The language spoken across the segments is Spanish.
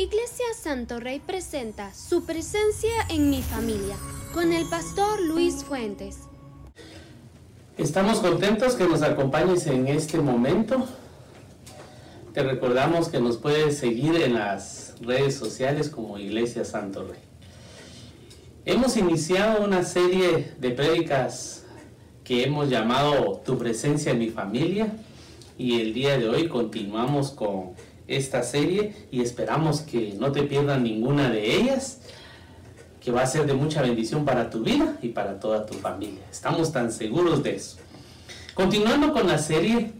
Iglesia Santo Rey presenta su presencia en mi familia con el pastor Luis Fuentes. Estamos contentos que nos acompañes en este momento. Te recordamos que nos puedes seguir en las redes sociales como Iglesia Santo Rey. Hemos iniciado una serie de prédicas que hemos llamado Tu presencia en mi familia y el día de hoy continuamos con esta serie y esperamos que no te pierdan ninguna de ellas, que va a ser de mucha bendición para tu vida y para toda tu familia. Estamos tan seguros de eso. Continuando con la serie,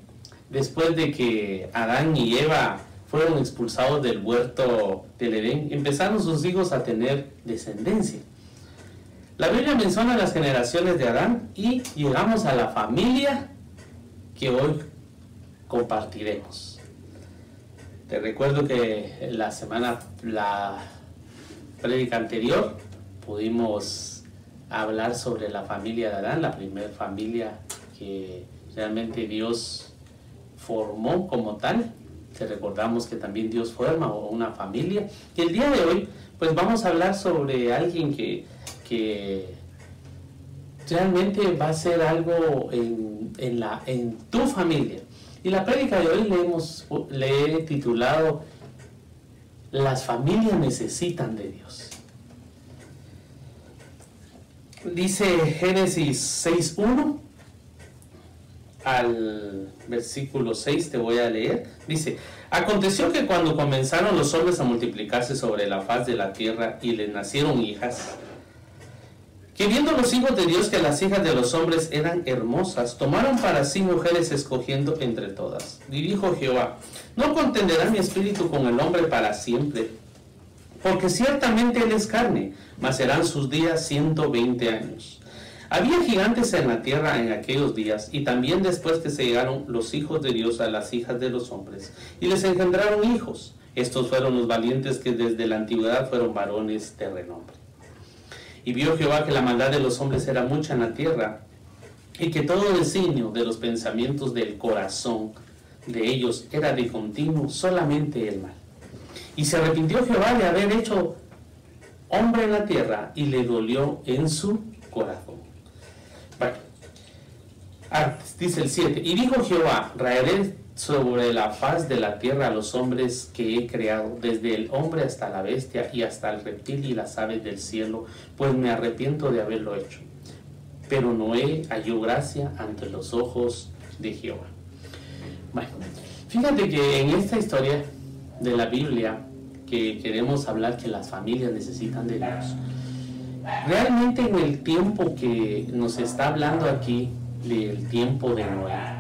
después de que Adán y Eva fueron expulsados del huerto del Edén, empezaron sus hijos a tener descendencia. La Biblia menciona las generaciones de Adán y llegamos a la familia que hoy compartiremos. Te recuerdo que la semana, la prédica anterior, pudimos hablar sobre la familia de Adán, la primera familia que realmente Dios formó como tal. Te recordamos que también Dios forma una familia. Y el día de hoy, pues vamos a hablar sobre alguien que, que realmente va a ser algo en, en, la, en tu familia. Y la prédica de hoy le, hemos, le he titulado Las familias necesitan de Dios. Dice Génesis 6.1 al versículo 6 te voy a leer. Dice, aconteció que cuando comenzaron los hombres a multiplicarse sobre la faz de la tierra y les nacieron hijas, que viendo los hijos de Dios que las hijas de los hombres eran hermosas, tomaron para sí mujeres escogiendo entre todas. Y dijo Jehová, no contenderá mi espíritu con el hombre para siempre, porque ciertamente él es carne, mas serán sus días ciento veinte años. Había gigantes en la tierra en aquellos días, y también después que se llegaron los hijos de Dios a las hijas de los hombres, y les engendraron hijos. Estos fueron los valientes que desde la antigüedad fueron varones de renombre. Y vio Jehová que la maldad de los hombres era mucha en la tierra, y que todo designio de los pensamientos del corazón de ellos era de continuo solamente el mal. Y se arrepintió Jehová de haber hecho hombre en la tierra, y le dolió en su corazón. Bueno, ah, dice el 7, y dijo Jehová, raeré sobre la faz de la tierra a los hombres que he creado, desde el hombre hasta la bestia y hasta el reptil y las aves del cielo, pues me arrepiento de haberlo hecho. Pero Noé halló gracia ante los ojos de Jehová. Bueno, fíjate que en esta historia de la Biblia, que queremos hablar que las familias necesitan de Dios, realmente en el tiempo que nos está hablando aquí, del tiempo de Noé,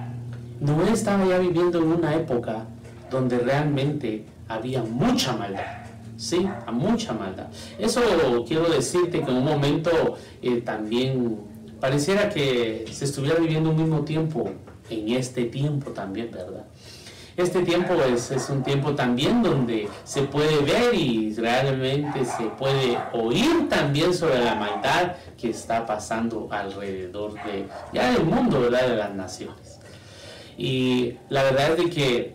Noé estaba ya viviendo en una época donde realmente había mucha maldad. Sí, mucha maldad. Eso quiero decirte que en un momento eh, también pareciera que se estuviera viviendo un mismo tiempo en este tiempo también, ¿verdad? Este tiempo es, es, un tiempo también donde se puede ver y realmente se puede oír también sobre la maldad que está pasando alrededor de ya del mundo, ¿verdad? De las naciones. Y la verdad es de que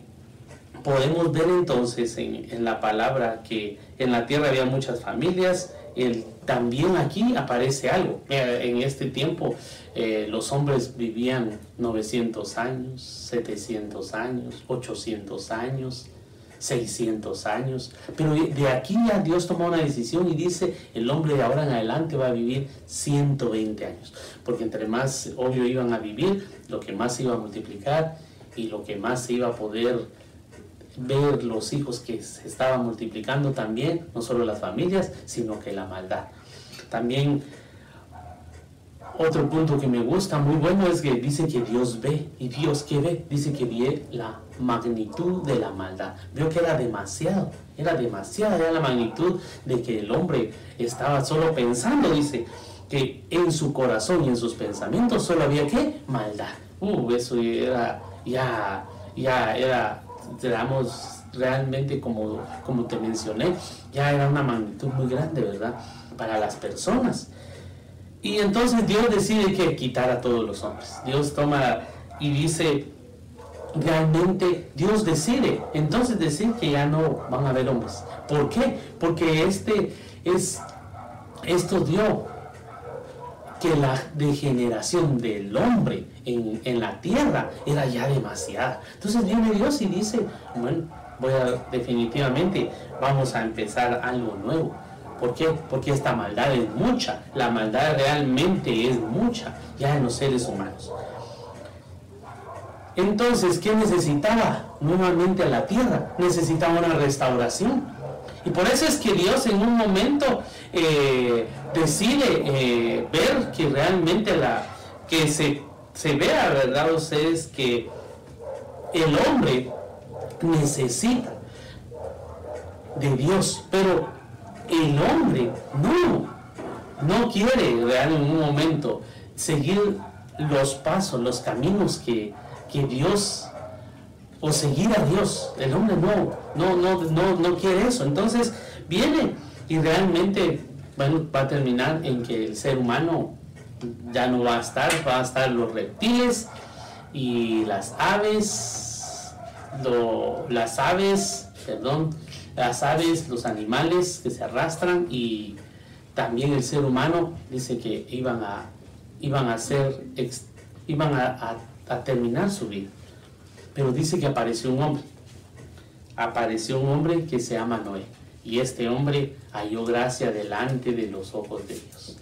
podemos ver entonces en, la palabra que en la tierra había muchas familias, el, también aquí aparece algo. En este tiempo eh, los hombres vivían 900 años, 700 años, 800 años, 600 años. Pero de aquí ya Dios tomó una decisión y dice, el hombre de ahora en adelante va a vivir 120 años. Porque entre más, obvio, iban a vivir, lo que más se iba a multiplicar y lo que más se iba a poder ver los hijos que se estaban multiplicando también, no solo las familias, sino que la maldad. También otro punto que me gusta muy bueno es que dice que Dios ve. ¿Y Dios que ve? Dice que ve la magnitud de la maldad. Veo que era demasiado. Era demasiada era la magnitud de que el hombre estaba solo pensando, dice, que en su corazón y en sus pensamientos solo había que maldad. Uh, eso era ya, ya era, digamos, realmente como, como te mencioné, ya era una magnitud muy grande, ¿verdad? Para las personas. Y entonces Dios decide que quitar a todos los hombres. Dios toma y dice, realmente Dios decide, entonces decir que ya no van a haber hombres. ¿Por qué? Porque este es, esto dio que la degeneración del hombre en, en, la tierra era ya demasiada. Entonces viene Dios y dice, bueno, voy a definitivamente vamos a empezar algo nuevo. ¿Por qué? Porque esta maldad es mucha. La maldad realmente es mucha ya en los seres humanos. Entonces, ¿qué necesitaba nuevamente a la tierra? Necesitaba una restauración. Y por eso es que Dios en un momento eh, decide eh, ver que realmente la, que se, se vea, ¿verdad? Ustedes que el hombre necesita de Dios, pero el hombre no, no quiere en un momento seguir los pasos, los caminos que, que Dios o seguir a Dios. El hombre no, no, no, no, no quiere eso. Entonces viene y realmente bueno, va a terminar en que el ser humano ya no va a estar, va a estar los reptiles y las aves, las aves, perdón, las aves, los animales que se arrastran y también el ser humano dice que iban a, iban a ser, iban a, a terminar su vida. Pero dice que apareció un hombre. Apareció un hombre que se llama Noé. Y este hombre halló gracia delante de los ojos de Dios.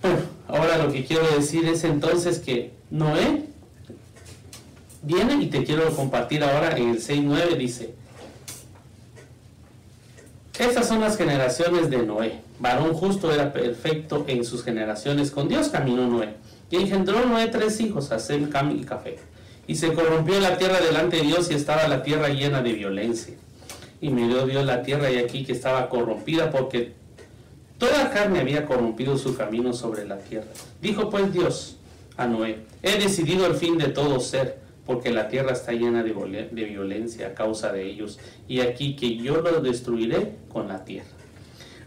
Bueno, ahora lo que quiero decir es entonces que Noé viene y te quiero compartir ahora en el 6.9 dice, estas son las generaciones de Noé. Varón justo era perfecto en sus generaciones. Con Dios caminó Noé. Y engendró Noé tres hijos, Hasem, Cam y Café. Y se corrompió la tierra delante de Dios y estaba la tierra llena de violencia. Y miró Dios la tierra y aquí que estaba corrompida porque toda carne había corrompido su camino sobre la tierra. Dijo pues Dios a Noé, he decidido el fin de todo ser, porque la tierra está llena de, de violencia a causa de ellos, y aquí que yo lo destruiré con la tierra.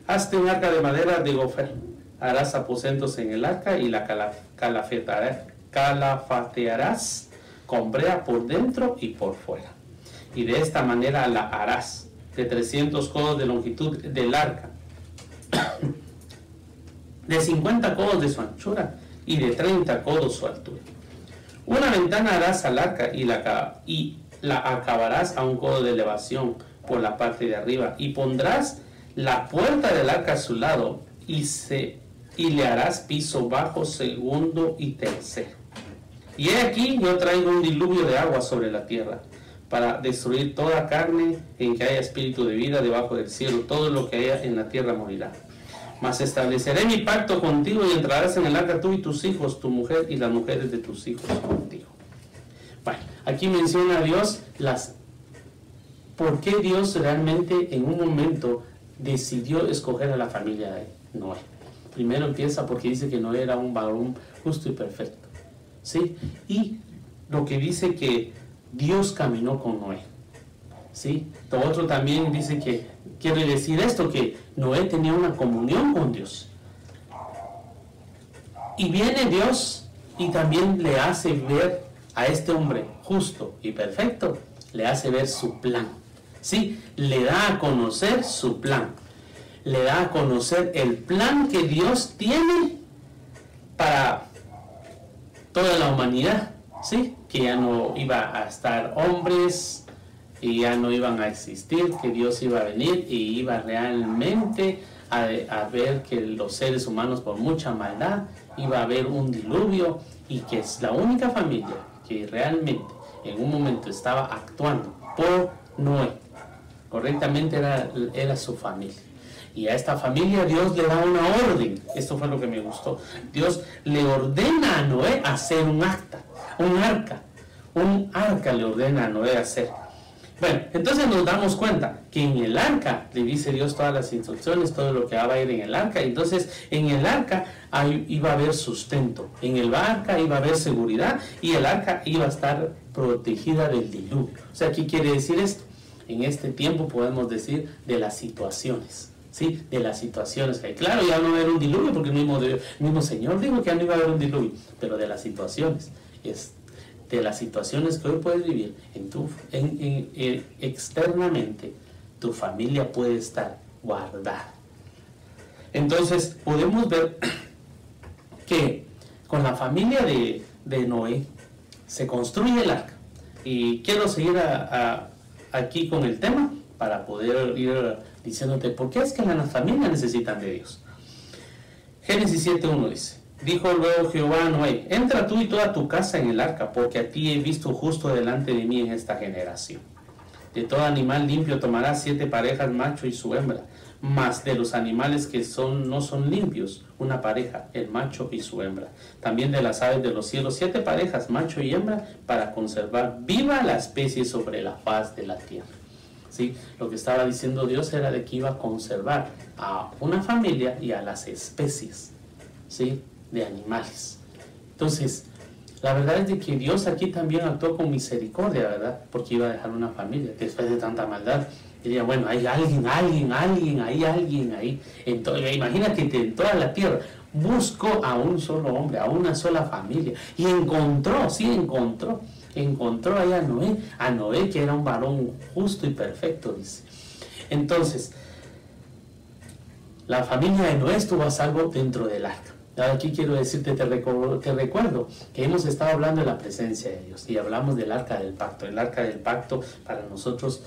Hazte un arca de madera de gofer, harás aposentos en el arca y la calafatearás con brea por dentro y por fuera. Y de esta manera la harás de 300 codos de longitud del arca, de 50 codos de su anchura y de 30 codos su altura. Una ventana harás al arca y la, y la acabarás a un codo de elevación por la parte de arriba y pondrás la puerta del arca a su lado y, se, y le harás piso bajo, segundo y tercero y he aquí yo traigo un diluvio de agua sobre la tierra para destruir toda carne en que haya espíritu de vida debajo del cielo. Todo lo que haya en la tierra morirá. Mas estableceré mi pacto contigo y entrarás en el arca tú y tus hijos, tu mujer y las mujeres de tus hijos contigo. Bueno, aquí menciona a Dios las... ¿Por qué Dios realmente en un momento decidió escoger a la familia de Noé? Primero empieza porque dice que Noé era un varón justo y perfecto. ¿sí? Y lo que dice que Dios caminó con Noé, ¿sí? Lo otro también dice que, quiere decir esto, que Noé tenía una comunión con Dios. Y viene Dios y también le hace ver a este hombre justo y perfecto, le hace ver su plan. ¿Sí? Le da a conocer su plan. Le da a conocer el plan que Dios tiene para toda la humanidad, ¿sí? Que ya no iba a estar hombres y ya no iban a existir, que Dios iba a venir y iba realmente a, a ver que los seres humanos por mucha maldad iba a haber un diluvio y que es la única familia que realmente en un momento estaba actuando por Noé. Correctamente era, era su familia. Y a esta familia Dios le da una orden. Esto fue lo que me gustó. Dios le ordena a Noé hacer un acta, un arca. Un arca le ordena a Noé hacer. Bueno, entonces nos damos cuenta que en el arca le dice Dios todas las instrucciones, todo lo que va a ir en el arca. Entonces en el arca iba a haber sustento, en el arca iba a haber seguridad y el arca iba a estar protegida del diluvio. O sea, ¿qué quiere decir esto? En este tiempo podemos decir de las situaciones. ¿Sí? de las situaciones que hay. Claro, ya no va a haber un diluvio, porque el mismo, mismo Señor dijo que ya no iba a haber un diluvio, pero de las situaciones. Es, de las situaciones que hoy puedes vivir, en tu, en, externamente, tu familia puede estar guardada. Entonces, podemos ver que con la familia de, Noé se construye el arca. Y quiero seguir aquí con el tema para poder ir diciéndote por qué es que las familias necesitan de Dios. Génesis 7.1 dice, dijo luego Jehová a Noé, entra tú y toda tu casa en el arca, porque a ti he visto justo delante de mí en esta generación. De todo animal limpio tomarás siete parejas, macho y su hembra, más de los animales que son, no son limpios, una pareja, el macho y su hembra. También de las aves de los cielos, siete parejas, macho y hembra, para conservar viva la especie sobre la faz de la tierra. Lo que estaba diciendo Dios era de que iba a conservar a una familia y a las especies ¿sí? de animales. Entonces, la verdad es de que Dios aquí también actuó con misericordia, ¿verdad? Porque iba a dejar una familia después de tanta maldad. Diría, bueno, hay alguien, alguien, alguien, hay alguien ahí. Entonces, imagínate en toda la tierra buscó a un solo hombre, a una sola familia. Y encontró, sí encontró. Encontró ahí a Noé, a Noé que era un varón justo y perfecto, dice. Entonces, la familia de Noé estuvo a salvo dentro del arca. Aquí quiero decirte, te, te, recuerdo que hemos estado hablando de la presencia de Dios y hablamos del arca del pacto. El arca del pacto para nosotros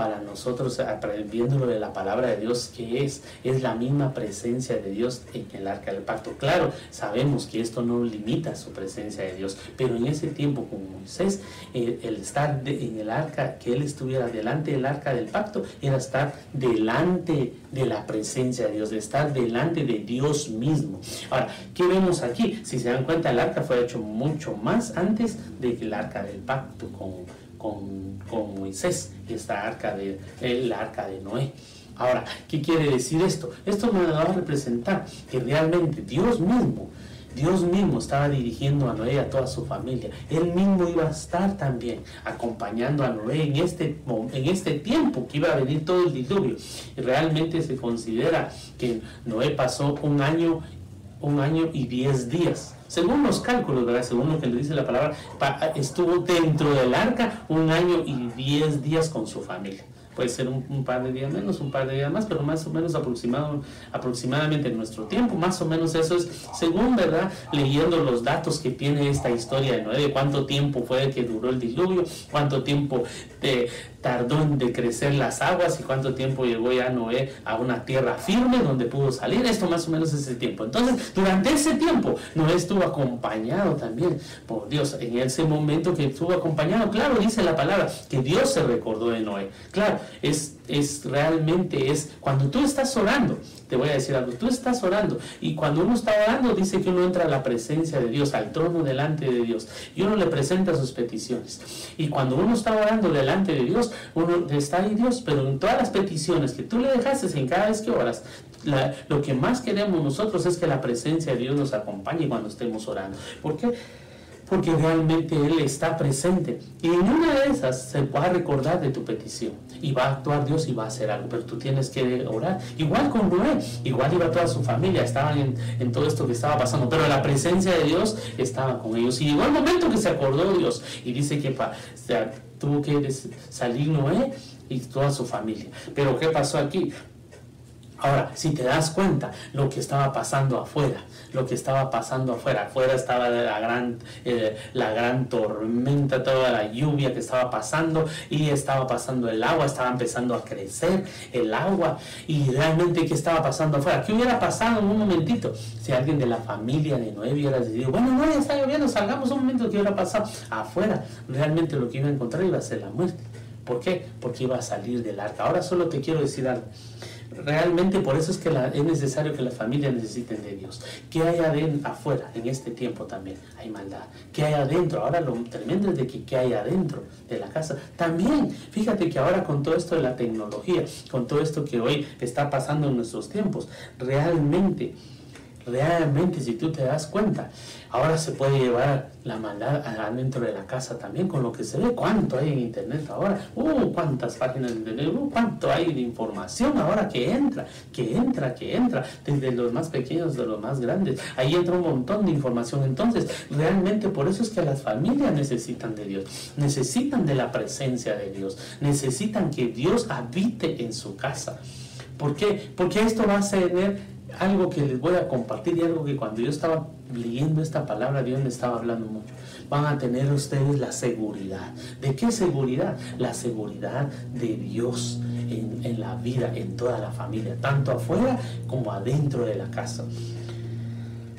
para nosotros, aprendiéndolo de la palabra de Dios, que es, es la misma presencia de Dios en el arca del pacto. Claro, sabemos que esto no limita su presencia de Dios, pero en ese tiempo con Moisés, el, estar en el arca, que él estuviera delante del arca del pacto, era estar delante de la presencia de Dios, de estar delante de Dios mismo. Ahora, ¿qué vemos aquí? Si se dan cuenta, el arca fue hecho mucho más antes de que el arca del pacto con con, con Moisés, esta arca de, el arca de Noé. Ahora, ¿qué quiere decir esto? Esto me va a representar que realmente Dios mismo, Dios mismo estaba dirigiendo a Noé y a toda su familia. Él mismo iba a estar también acompañando a Noé en este, en este tiempo que iba a venir todo el diluvio. Y realmente se considera que Noé pasó un año, un año y diez días según los cálculos, ¿verdad? según lo que le dice la palabra, estuvo dentro del arca un año y diez días con su familia puede ser un, par de días menos, un par de días más, pero más o menos aproximado, aproximadamente en nuestro tiempo, más o menos eso es, según, ¿verdad? Leyendo los datos que tiene esta historia de Noé, cuánto tiempo fue que duró el diluvio, cuánto tiempo de, tardó en decrecer las aguas y cuánto tiempo llegó ya Noé a una tierra firme donde pudo salir, esto más o menos es ese tiempo. Entonces, durante ese tiempo, Noé estuvo acompañado también por Dios, en ese momento que estuvo acompañado, claro, dice la palabra, que Dios se recordó de Noé. Claro, es, es realmente, es cuando tú estás orando, te voy a decir algo, tú estás orando y cuando uno está orando dice que uno entra a la presencia de Dios, al trono delante de Dios y uno le presenta sus peticiones. Y cuando uno está orando delante de Dios, uno está ahí Dios, pero en todas las peticiones que tú le dejaste en cada vez que oras, lo que más queremos nosotros es que la presencia de Dios nos acompañe cuando estemos orando. ¿Por qué? Porque realmente Él está presente. Y en una de esas se va a recordar de tu petición y va a actuar Dios y va a hacer algo, pero tú tienes que orar. Igual con Noé, igual iba toda su familia, estaban en, todo esto que estaba pasando, pero la presencia de Dios estaba con ellos. Y llegó el momento que se acordó Dios y dice que tuvo que salir Noé y toda su familia. Pero ¿qué pasó aquí? Ahora, si te das cuenta lo que estaba pasando afuera, lo que estaba pasando afuera, afuera estaba la gran, eh, la gran tormenta, toda la lluvia que estaba pasando y estaba pasando el agua, estaba empezando a crecer el agua y realmente qué estaba pasando afuera. ¿Qué hubiera pasado en un momentito si alguien de la familia de Noé hubiera decidido, bueno, no, ya está lloviendo, salgamos un momento, ¿qué hubiera pasado? Afuera, realmente lo que iba a encontrar iba a ser la muerte. ¿Por qué? Porque iba a salir del arca. Ahora solo te quiero decir algo realmente por eso es que es necesario que las familias necesiten de Dios. ¿Qué hay afuera en este tiempo también? Hay maldad. ¿Qué hay adentro? Ahora lo tremendo es de que qué hay adentro de la casa. También, fíjate que ahora con todo esto de la tecnología, con todo esto que hoy está pasando en nuestros tiempos, realmente realmente si tú te das cuenta, ahora se puede llevar la maldad adentro de la casa también con lo que se ve. ¿Cuánto hay en internet ahora? Uh, cuántas páginas de internet, uh, cuánto hay de información ahora que entra, que entra, que entra, desde los más pequeños de los más grandes. Ahí entra un montón de información. Entonces, realmente por eso es que las familias necesitan de Dios, necesitan de la presencia de Dios, necesitan que Dios habite en su casa. ¿Por qué? Porque esto va a ser algo que les voy a compartir y algo que cuando yo estaba leyendo esta palabra Dios me estaba hablando mucho. Van a tener ustedes la seguridad. ¿De qué seguridad? La seguridad de Dios en, en la vida, en toda la familia, tanto afuera como adentro de la casa.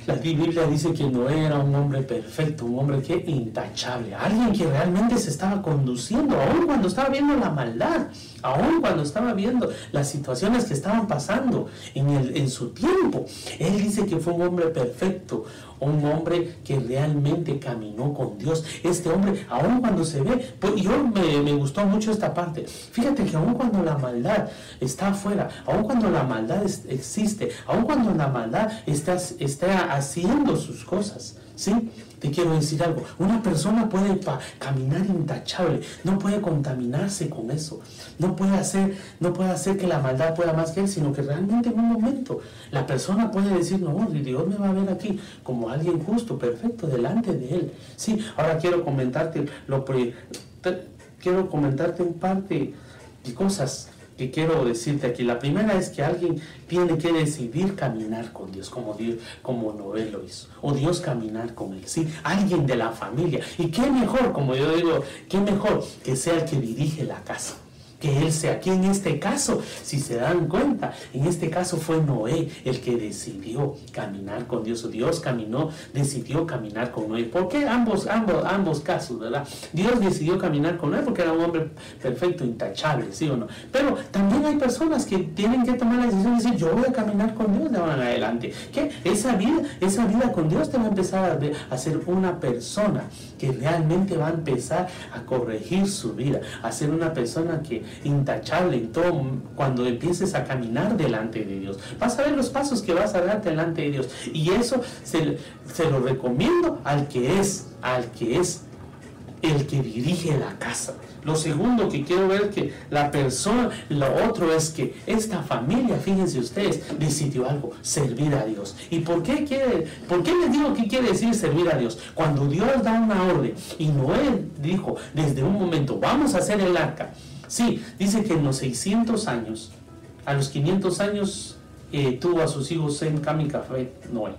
La Biblia dice que Noé era un hombre perfecto, un hombre que intachable, alguien que realmente se estaba conduciendo, aun cuando estaba viendo la maldad, aun cuando estaba viendo las situaciones que estaban pasando en, el, en su tiempo. Él dice que fue un hombre perfecto, un hombre que realmente caminó con Dios. Este hombre, aun cuando se ve, pues yo me, gustó mucho esta parte. Fíjate que aun cuando la maldad está afuera, aun cuando la maldad existe, aun cuando la maldad está, está haciendo sus cosas, ¿sí? Te quiero decir algo, una persona puede caminar intachable, no puede contaminarse con eso, no puede, hacer, no puede hacer que la maldad pueda más que él, sino que realmente en un momento la persona puede decir, no, Dios me va a ver aquí como alguien justo, perfecto, delante de él. Sí, ahora quiero comentarte, lo, quiero comentarte un par de cosas que quiero decirte aquí. La primera es que alguien tiene que decidir caminar con Dios, como Dios, como Noé lo hizo, o Dios caminar con él, ¿sí? Alguien de la familia. Y qué mejor, como yo digo, qué mejor que sea el que dirige la casa que Él sea. Aquí en este caso, si se dan cuenta, en este caso fue Noé el que decidió caminar con Dios. Dios caminó, decidió caminar con Noé. ¿Por qué ambos, ambos, ambos casos, verdad? Dios decidió caminar con Noé porque era un hombre perfecto, intachable, ¿sí o no? Pero también hay personas que tienen que tomar la decisión de decir, yo voy a caminar con Dios de ahora en adelante. Que esa vida, esa vida con Dios te va a empezar a, a ser una persona que realmente va a empezar a corregir su vida, a ser una persona que intachable en todo cuando empieces a caminar delante de Dios. Vas a ver los pasos que vas a dar delante de Dios. Y eso se, se lo recomiendo al que es, al que es el que dirige la casa. Lo segundo que quiero ver que la persona, lo otro es que esta familia, fíjense ustedes, decidió algo, servir a Dios. ¿Y por qué quiere, por qué les digo que quiere decir servir a Dios? Cuando Dios da una orden y Noé dijo desde un momento, vamos a hacer el arca. Sí, dice que en los 600 años, a los 500 años eh, tuvo a sus hijos en Cam y Café Noé.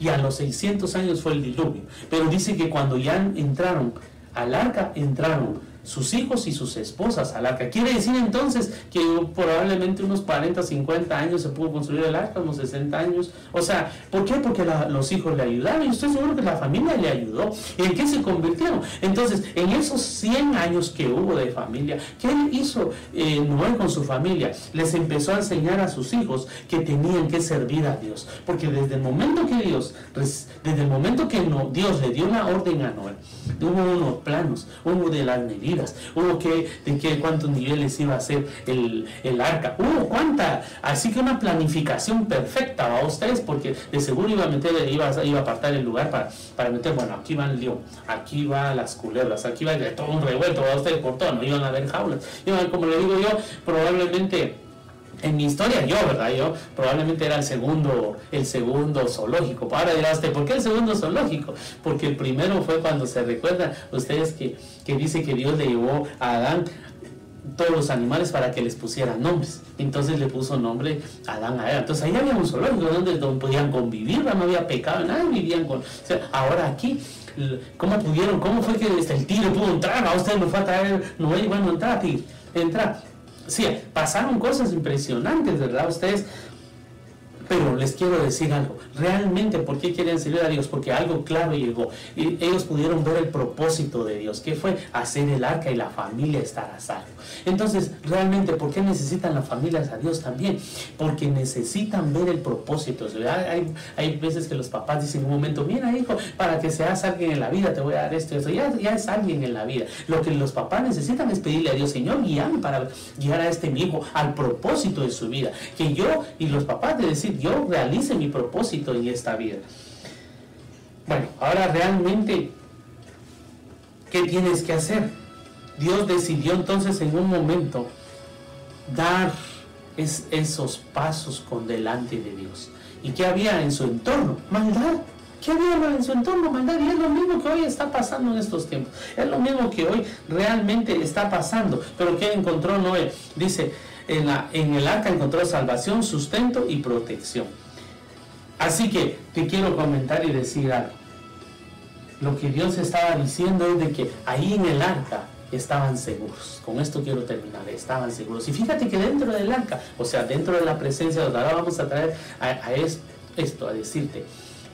Y a los 600 años fue el diluvio. Pero dice que cuando ya entraron al arca, entraron sus hijos y sus esposas al arca. Quiere decir entonces que probablemente unos 40, 50 años se pudo construir el arca, unos 60 años. O sea, ¿por qué? Porque los hijos le ayudaron. Y estoy seguro que la familia le ayudó. ¿Y en qué se convirtieron? Entonces, en esos 100 años que hubo de familia, ¿qué hizo eh, con su familia? Les empezó a enseñar a sus hijos que tenían que servir a Dios. Porque desde el momento que Dios, desde el momento que Dios le dio la orden a Noé, hubo unos planos, hubo de las medidas, hubo que, de que cuántos niveles iba a ser el, el arca, hubo cuánta, así que una planificación perfecta a ustedes, porque de seguro iba a meter, iba, iba a apartar el lugar para, para meter, bueno, aquí va el león, aquí va las culebras, aquí va todo un revuelto, a ustedes por todo, no iban a haber jaulas, iban, como le digo yo, probablemente en mi historia, yo, ¿verdad? Yo probablemente era el segundo, el segundo zoológico. Ahora dirá usted, ¿por qué el segundo zoológico? Porque el primero fue cuando se recuerdan ustedes que, que dice que Dios le llevó a Adán todos los animales para que les pusieran nombres. Entonces le puso nombre a Adán a Eva. Entonces ahí había un zoológico donde, podían convivir, no había pecado, nada, vivían con... ahora aquí, ¿cómo pudieron? ¿Cómo fue que desde el tiro pudo entrar? A usted me fue a traer, no, bueno, entrar, entrar. Sí, pasaron cosas impresionantes, ¿verdad? Ustedes pero les quiero decir algo, realmente, ¿por qué quieren servir a Dios? Porque algo claro llegó. Y ellos pudieron ver el propósito de Dios, que fue hacer el arca y la familia estar a salvo. Entonces, realmente, ¿por qué necesitan las familias a Dios también? Porque necesitan ver el propósito. Hay, hay veces que los papás dicen en un momento, mira hijo, para que seas alguien en la vida te voy a dar esto y eso. Ya, ya es alguien en la vida. Lo que los papás necesitan es pedirle a Dios, Señor, guíame para guiar a este mi hijo al propósito de su vida. Que yo y los papás de decir, yo realice mi propósito en esta vida. Bueno, ahora realmente, ¿qué tienes que hacer? Dios decidió entonces en un momento dar esos pasos con delante de Dios. ¿Y qué había en su entorno? Maldad. ¿Qué había en su entorno? Maldad. Y es lo mismo que hoy está pasando en estos tiempos. Es lo mismo que hoy realmente está pasando. Pero ¿qué encontró Noé? Dice, en, la, en el arca encontró salvación, sustento y protección. Así que te quiero comentar y decir algo. Lo que Dios estaba diciendo es de que ahí en el arca estaban seguros. Con esto quiero terminar, estaban seguros. Y fíjate que dentro del arca, o sea, dentro de la presencia de ahora vamos a traer a, esto, a decirte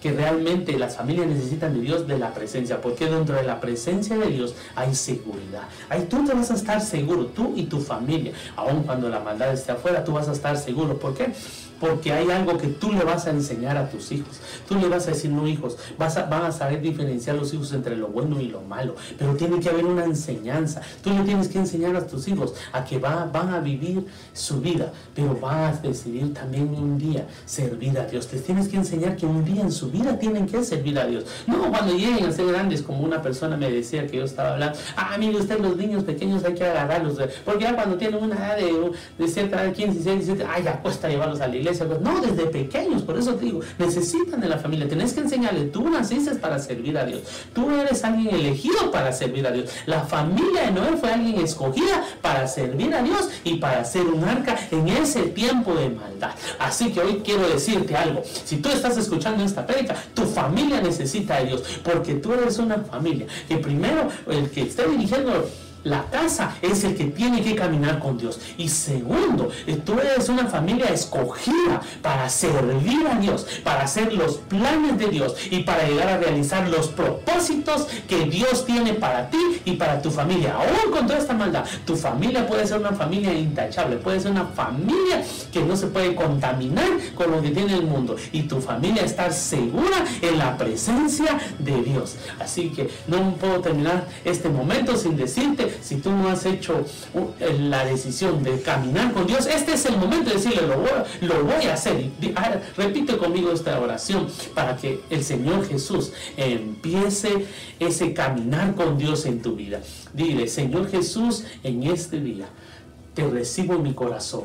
que realmente las familias necesitan de Dios de la presencia, porque dentro de la presencia de Dios hay seguridad. Ahí tú te vas a estar seguro, tú y tu familia, aun cuando la maldad esté afuera, tú vas a estar seguro. ¿Por qué? Porque hay algo que tú le vas a enseñar a tus hijos. Tú le vas a decir, no hijos, vas a, van a saber diferenciar los hijos entre lo bueno y lo malo, pero tiene que haber una enseñanza. Tú le tienes que enseñar a tus hijos a que van a vivir su vida, pero van a decidir también un día servir a Dios. Te tienes que enseñar que un día en su vida tienen que servir a Dios. No cuando lleguen a ser grandes, como una persona me decía que yo estaba hablando, ah, mire usted, los niños pequeños hay que agarrarlos, porque ya cuando tienen una edad de, de cierta edad, 15, 16, 17, ay, ya cuesta llevarlos a la iglesia pues, no, desde pequeños, por eso te digo, necesitan de la familia. Tenés que enseñarle, tú naciste para servir a Dios. Tú eres alguien elegido para servir a Dios. La familia de Noé fue alguien escogida para servir a Dios y para ser un arca en ese tiempo de maldad. Así que hoy quiero decirte algo. Si tú estás escuchando esta prédica, tu familia necesita de Dios, porque tú eres una familia que primero el que esté dirigiendo la casa es el que tiene que caminar con Dios. Y segundo, tú eres una familia escogida para servir a Dios, para hacer los planes de Dios y para llegar a realizar los propósitos que Dios tiene para ti y para tu familia. Aún con toda esta maldad, tu familia puede ser una familia intachable, puede ser una familia que no se puede contaminar con lo que tiene el mundo. Y tu familia estar segura en la presencia de Dios. Así que no puedo terminar este momento sin decirte si tú no has hecho eh, la decisión de caminar con Dios, este es el momento de decirle, lo voy, a hacer. Ah, repite conmigo esta oración para que el Señor Jesús empiece ese caminar con Dios en tu vida. Dile, Señor Jesús, en este día te recibo mi corazón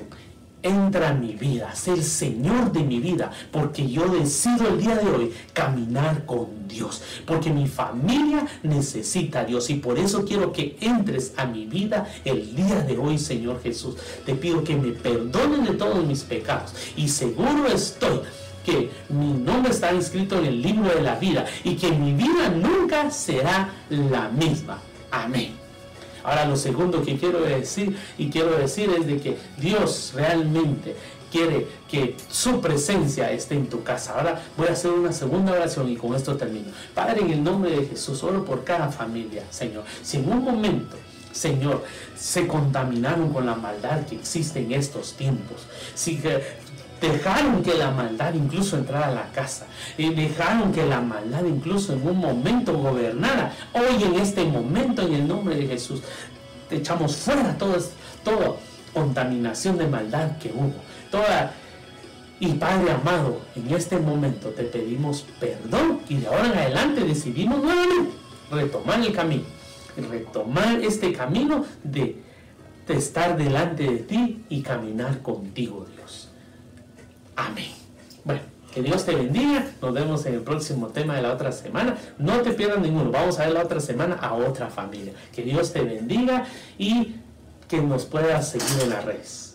entra en mi vida, ser Señor de mi vida, porque yo decido el día de hoy caminar con Dios, porque mi familia necesita a Dios y por eso quiero que entres a mi vida el día de hoy, Señor Jesús. Te pido que me perdonen de todos mis pecados y seguro estoy que mi nombre está inscrito en el libro de la vida y que mi vida nunca será la misma. Amén. Ahora lo segundo que quiero decir y quiero decir es de que Dios realmente quiere que su presencia esté en tu casa. Ahora voy a hacer una segunda oración y con esto termino. Padre, en el nombre de Jesús, oro por cada familia, Señor. Si en un momento Señor, se contaminaron con la maldad que existe en estos tiempos. Si dejaron que la maldad incluso entrara a la casa y dejaron que la maldad incluso en un momento gobernara. Hoy en este momento en el nombre de Jesús echamos fuera toda, toda contaminación de maldad que hubo. Toda y Padre amado, en este momento te pedimos perdón y de ahora en adelante decidimos nuevamente retomar el camino, retomar este camino de, de estar delante de ti y caminar contigo, Dios. Amén. Bueno, que Dios te bendiga. Nos vemos en el próximo tema de la otra semana. No te pierdas ninguno. Vamos a ver la otra semana a otra familia. Que Dios te bendiga y que nos puedas seguir en las redes.